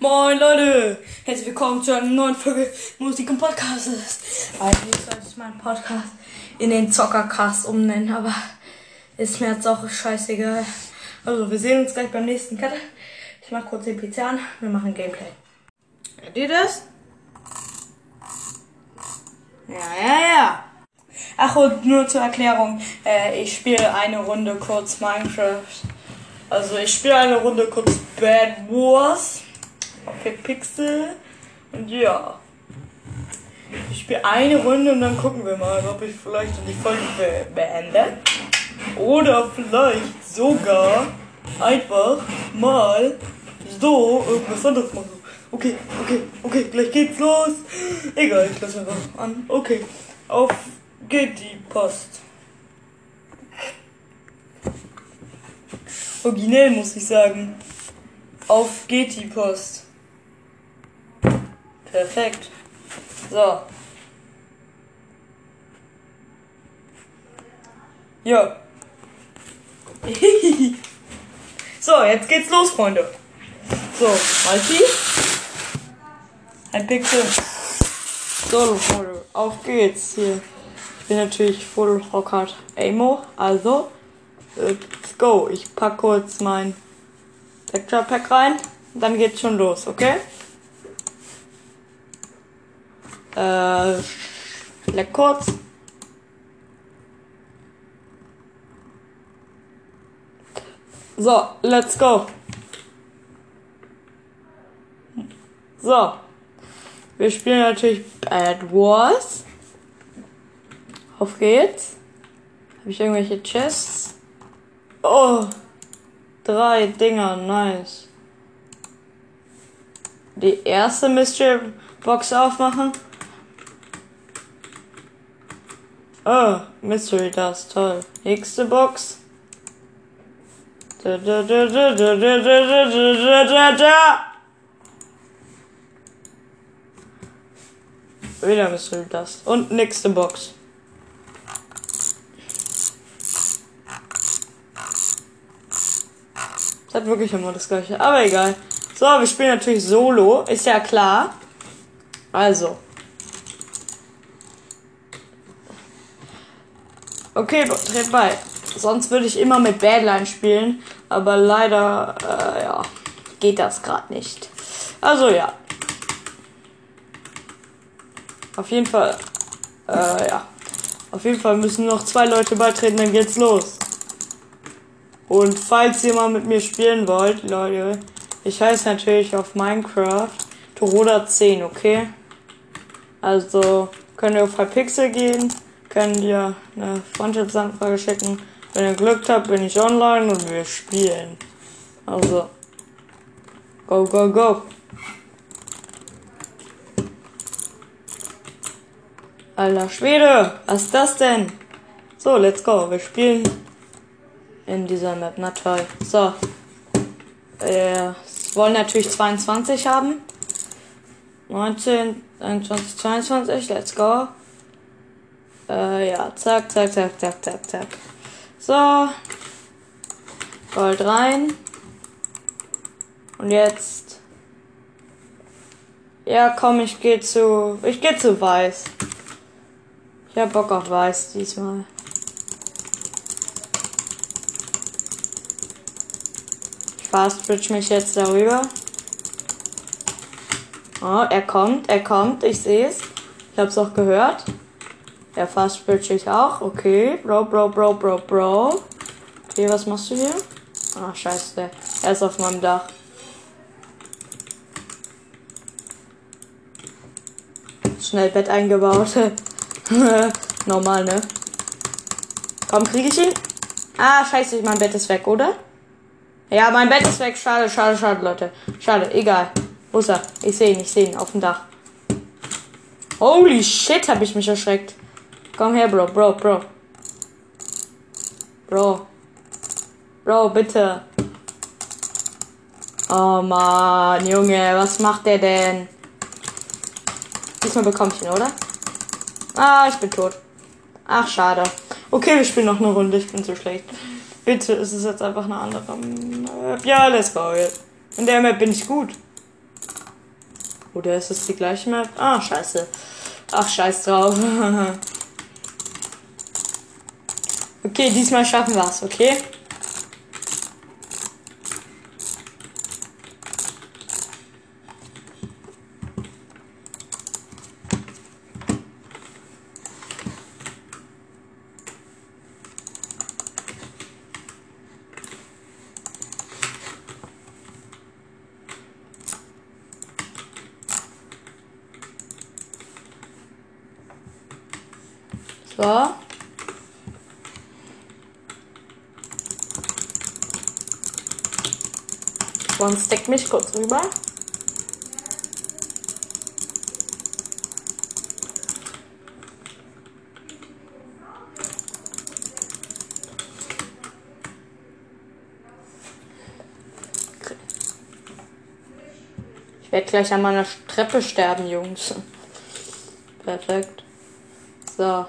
Moin Leute, herzlich willkommen zu einer neuen Folge Musik und Podcast. Eigentlich sollte ich meinen Podcast in den Zockercast umnennen, aber ist mir jetzt auch scheißegal. Also wir sehen uns gleich beim nächsten Cut. Ich mach kurz den PC an, wir machen Gameplay. Hört ihr das? Ja, ja, ja. Ach und nur zur Erklärung, äh, ich spiele eine Runde kurz Minecraft. Also ich spiele eine Runde kurz Bad Wars auf der Pixel. Und ja. Ich spiele eine Runde und dann gucken wir mal, ob ich vielleicht die Folge be beende. Oder vielleicht sogar einfach mal so irgendwas anderes machen. Okay, okay, okay, gleich geht's los. Egal, ich lasse einfach an. Okay, auf geht die Post. Originell muss ich sagen. Auf geht die Post. Perfekt. So. Ja. so, jetzt geht's los, Freunde. So, Malti. Ein Pixel. So, Freunde, auf geht's hier. Ich bin natürlich Full Rockert Amo, also let's go. Ich pack kurz mein Texture Pack rein, dann geht's schon los, okay? Äh, leck kurz. So, let's go. So. Wir spielen natürlich Bad Wars. Auf geht's. Habe ich irgendwelche Chests? Oh. Drei Dinger, nice. Die erste Mystery Box aufmachen. Oh, Mystery das toll. Nächste Box. Wieder Mystery Dust. Und nächste Box. Das hat wirklich immer das gleiche. Aber egal. So, wir spielen natürlich Solo. Ist ja klar. Also. Okay, dreht bei. Sonst würde ich immer mit Badline spielen. Aber leider, äh, ja, geht das gerade nicht. Also ja. Auf jeden Fall, äh, ja. Auf jeden Fall müssen noch zwei Leute beitreten, dann geht's los. Und falls ihr mal mit mir spielen wollt, Leute, ich heiße natürlich auf Minecraft Toroda10, okay? Also könnt ihr auf Hypixel gehen, könnt ihr eine Freundschaftsanfrage schicken. Wenn ihr Glück habt, bin ich online und wir spielen. Also, go, go, go. Alter Schwede, was ist das denn? So, let's go. Wir spielen in dieser Map. Na toll. So. Wir wollen natürlich 22 haben. 19, 21, 22. Let's go. Äh, ja. Zack, zack, zack, zack, zack, zack. So. Gold rein. Und jetzt. Ja, komm, ich gehe zu. Ich gehe zu weiß. Ich hab Bock auf weiß diesmal. Ich fast switch mich jetzt darüber. Oh, er kommt, er kommt, ich sehe es. Ich hab's auch gehört. Er fast ich auch. Okay, Bro, Bro, Bro, Bro, Bro. Okay, was machst du hier? Ah, scheiße. Er ist auf meinem Dach. Schnell Bett eingebaut. Normal, ne? Komm, kriege ich ihn? Ah, scheiße, mein Bett ist weg, oder? Ja, mein Bett ist weg. Schade, schade, schade, Leute. Schade, egal. Wo ist er? Ich sehe ihn, ich sehe ihn auf dem Dach. Holy shit, habe ich mich erschreckt. Komm her, Bro, Bro, Bro. Bro. Bro, bitte. Oh man, Junge, was macht der denn? Diesmal bekomme ich ihn, oder? Ah, ich bin tot. Ach, schade. Okay, wir spielen noch eine Runde. Ich bin so schlecht. Bitte, ist es jetzt einfach eine andere Map. Ja, let's go. In der Map bin ich gut. Oder ist es die gleiche Map? Ah, scheiße. Ach, scheiß drauf. okay, diesmal schaffen wir es, okay? So. One stack mich kurz rüber. Ich werde gleich an meiner Treppe sterben, Jungs. Perfekt. So.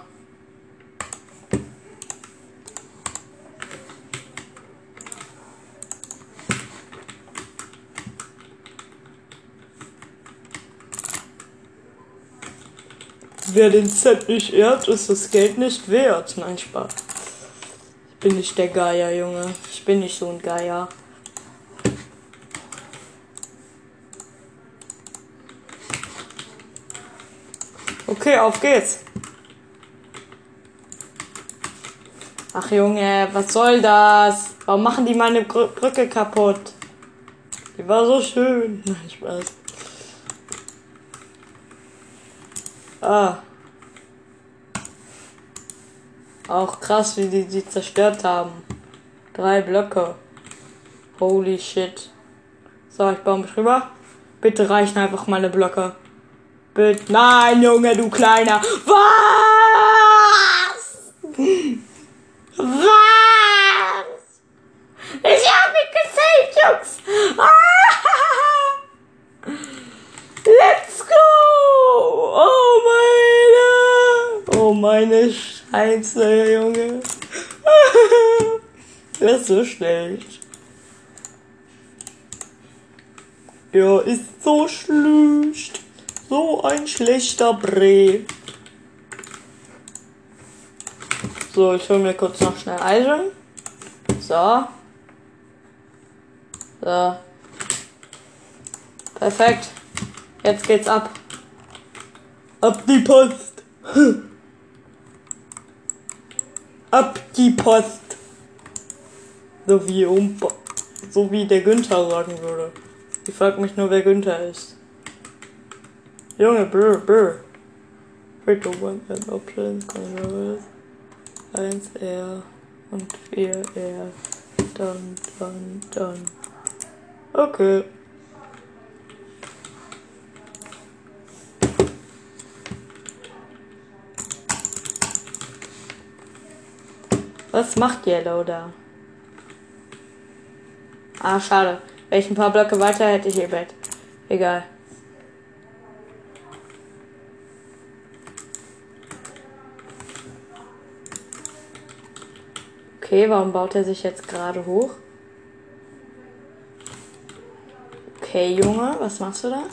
Wer den Z nicht ehrt, ist das Geld nicht wert. Nein, Spaß. Ich bin nicht der Geier, Junge. Ich bin nicht so ein Geier. Okay, auf geht's. Ach Junge, was soll das? Warum machen die meine Brücke kaputt? Die war so schön. Nein, Spaß. Ah. Auch krass, wie die die zerstört haben. Drei Blöcke. Holy shit. So, ich baue mich rüber. Bitte reichen einfach meine Blöcke. Bitte. Nein, Junge, du Kleiner. Was? Was? Ich hab mich gesaved, Jungs. Ah! Let's go! Oh meine! Oh Scheiße, Junge. Das ist so schlecht. Ja, ist so schlecht. So ein schlechter Bre. So, ich hole mir kurz noch schnell Eisen. So. So. Perfekt. Jetzt geht's ab. Ab die Post. Ab die Post. So wie um, so wie der Günther sagen würde. Ich frag mich nur, wer Günther ist. Junge, brr, brr. Bitte one and options, controls. 1R und 4R. Dann, dann, dann. Okay. Was macht Yellow da? Ah, schade. Wäre ich ein paar Blöcke weiter, hätte ich ihr Bett. Egal. Okay, warum baut er sich jetzt gerade hoch? Okay, Junge, was machst du da?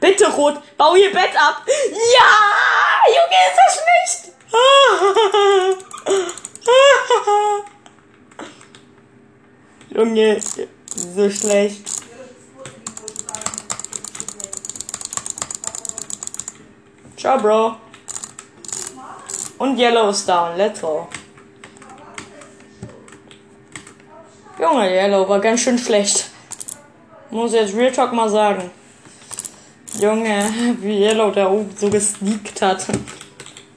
Bitte, Rot, bau ihr Bett ab! Ja! Junge, ist das schlecht! Junge, so schlecht. Ciao, Bro. Und Yellow ist down. Let's go. Junge, Yellow war ganz schön schlecht. Muss jetzt Real Talk mal sagen. Junge, wie Yellow da oben so gesneakt hat.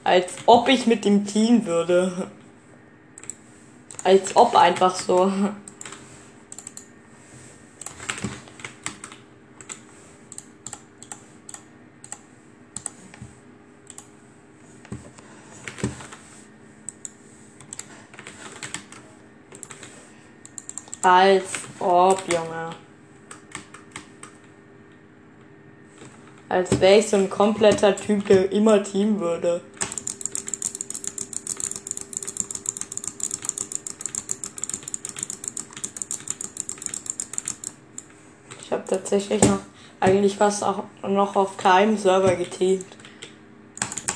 Als ob ich mit dem Team würde. Als ob einfach so. Als ob, Junge. Als wäre ich so ein kompletter Typ, der immer Team würde. Habe tatsächlich noch eigentlich fast auch noch auf keinem Server geteamt.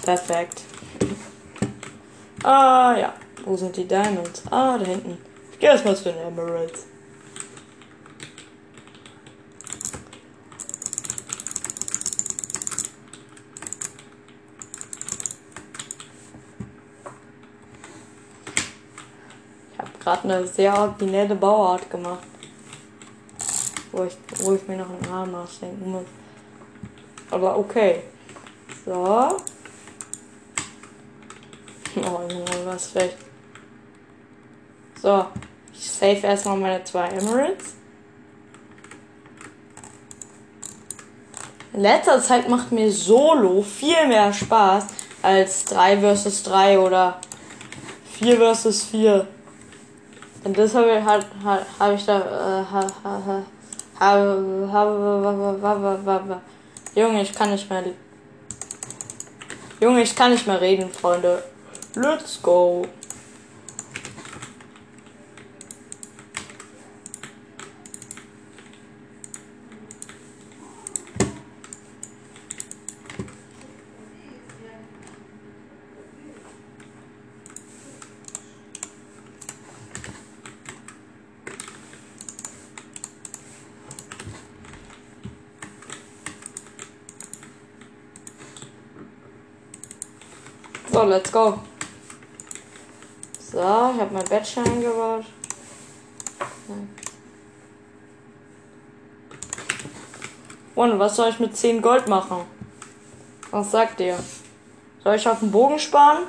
Perfekt. Ah ja, wo sind die Diamonds? Ah, da hinten. Ich gehe erstmal zu den Emeralds. Ich habe gerade eine sehr originelle Bauart gemacht wo ich, wo ich mir noch einen Namen ausdenken muss. Aber okay. So. Oh, was vielleicht. So. Ich save erstmal meine zwei Emeralds. In letzter Zeit macht mir Solo viel mehr Spaß als 3 vs 3 oder 4 vs 4. Und deshalb habe ich da. Äh, ha, ha, ha, Junge, ich kann nicht mehr. Junge, ich kann nicht mehr reden, Freunde. Let's go. So, let's go. So, ich habe mein Bettchen eingebaut. Und was soll ich mit 10 Gold machen? Was sagt ihr? Soll ich auf den Bogen sparen?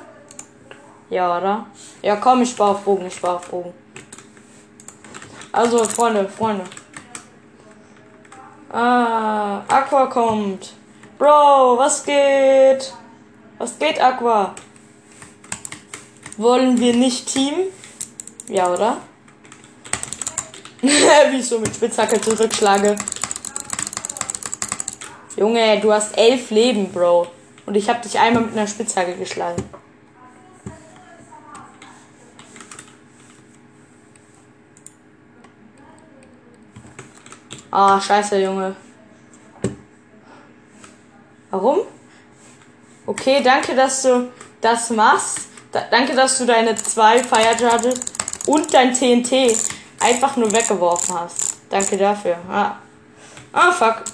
Ja, oder? Ja, komm, ich spare auf Bogen, ich spare auf Bogen. Also, Freunde, Freunde. Ah, Aqua kommt. Bro, was geht? Was geht, Aqua? Wollen wir nicht Team? Ja, oder? Wie ich so mit Spitzhacke zurückschlage. Junge, du hast elf Leben, Bro. Und ich habe dich einmal mit einer Spitzhacke geschlagen. Ah, scheiße, Junge. Warum? Okay, danke, dass du das machst. Da, danke, dass du deine zwei Fire Charges und dein TNT einfach nur weggeworfen hast. Danke dafür. Ah, ah fuck.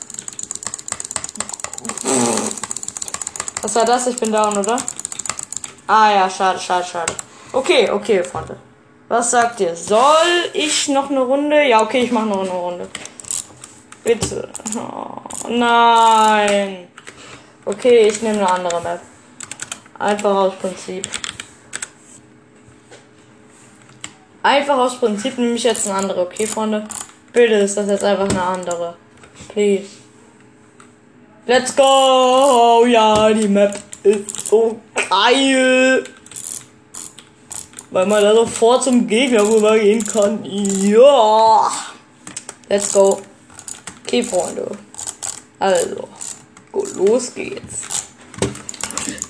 Was war das? Ich bin down, oder? Ah ja, schade, schade, schade. Okay, okay, Freunde. Was sagt ihr? Soll ich noch eine Runde? Ja, okay, ich mache noch eine Runde. Bitte. Oh, nein. Okay, ich nehme eine andere Map. Einfach aus Prinzip. Einfach aus Prinzip nehme ich jetzt eine andere. Okay, Freunde? Bitte ist das jetzt einfach eine andere. Please. Let's go! Ja, die Map ist so geil. Weil man da sofort zum Gegner rübergehen kann. Ja! Let's go. Okay, Freunde. Also. Los geht's.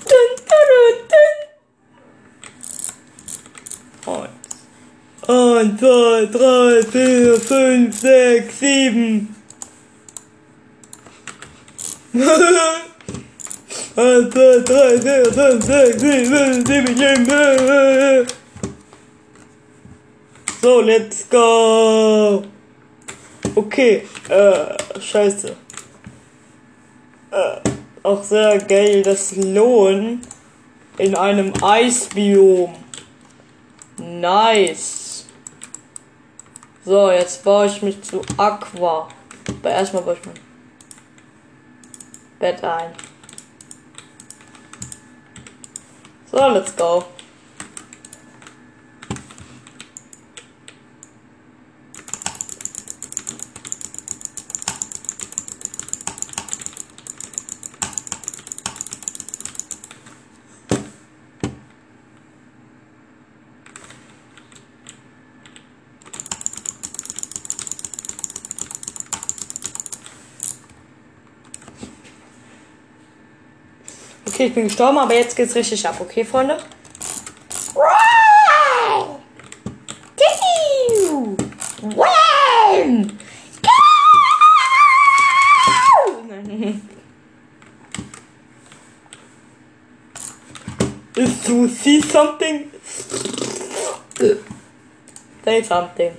Dun. Eins, zwei, drei, vier, fünf, sechs, sieben. Eins, zwei, drei, vier, fünf, sechs, sieben, sieben, sieben. So, let's go. Okay, äh, scheiße auch sehr geil, das Lohn in einem Eisbiom. Nice. So, jetzt baue ich mich zu Aqua. Aber erstmal baue ich mein Bett ein. So, let's go. Okay, ich bin gestorben, aber jetzt geht's richtig ab, okay, Freunde? Nein. Wham! Is to see something? Say something.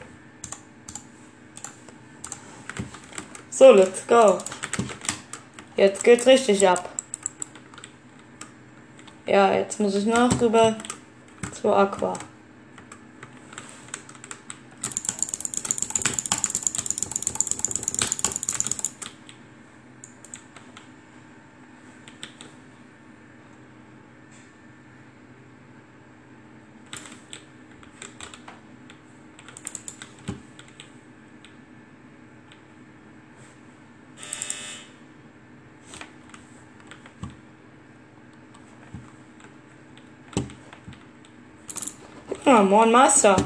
So, let's go. Jetzt geht's richtig ab. Ja, jetzt muss ich noch rüber zu Aqua. Ja, Moin Meister.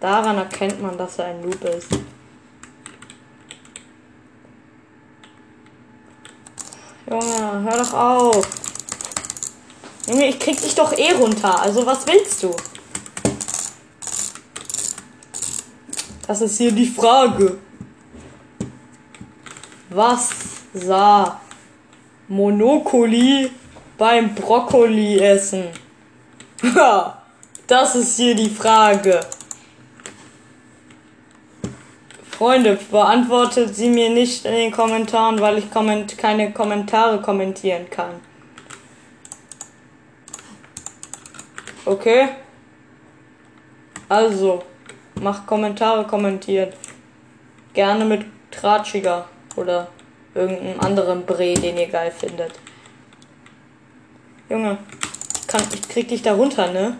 Daran erkennt man, dass er ein Noob ist. Junge, hör doch auf. Junge, ich krieg dich doch eh runter. Also was willst du? Das ist hier die Frage. Was sah Monopoly beim Brokkoli essen? Das ist hier die Frage. Freunde, beantwortet sie mir nicht in den Kommentaren, weil ich komment keine Kommentare kommentieren kann. Okay? Also, macht Kommentare kommentiert. Gerne mit Tratschiger oder irgendeinem anderen Bre, den ihr geil findet. Junge, kann, ich krieg dich da runter, ne?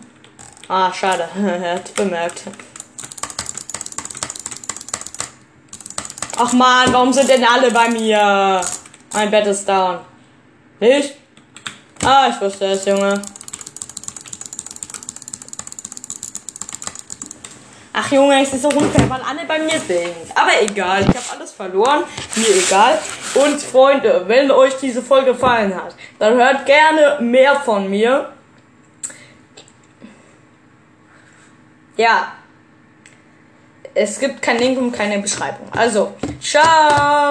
Ah, schade. er hat bemerkt. Ach man, warum sind denn alle bei mir? Mein Bett ist down. Nicht? Ah, ich wusste es, Junge. Ach Junge, es ist so unfair, weil alle bei mir sind. Aber egal, ich habe alles verloren. Mir egal. Und Freunde, wenn euch diese Folge gefallen hat, dann hört gerne mehr von mir. Ja. Es gibt keinen Link und keine Beschreibung. Also, ciao!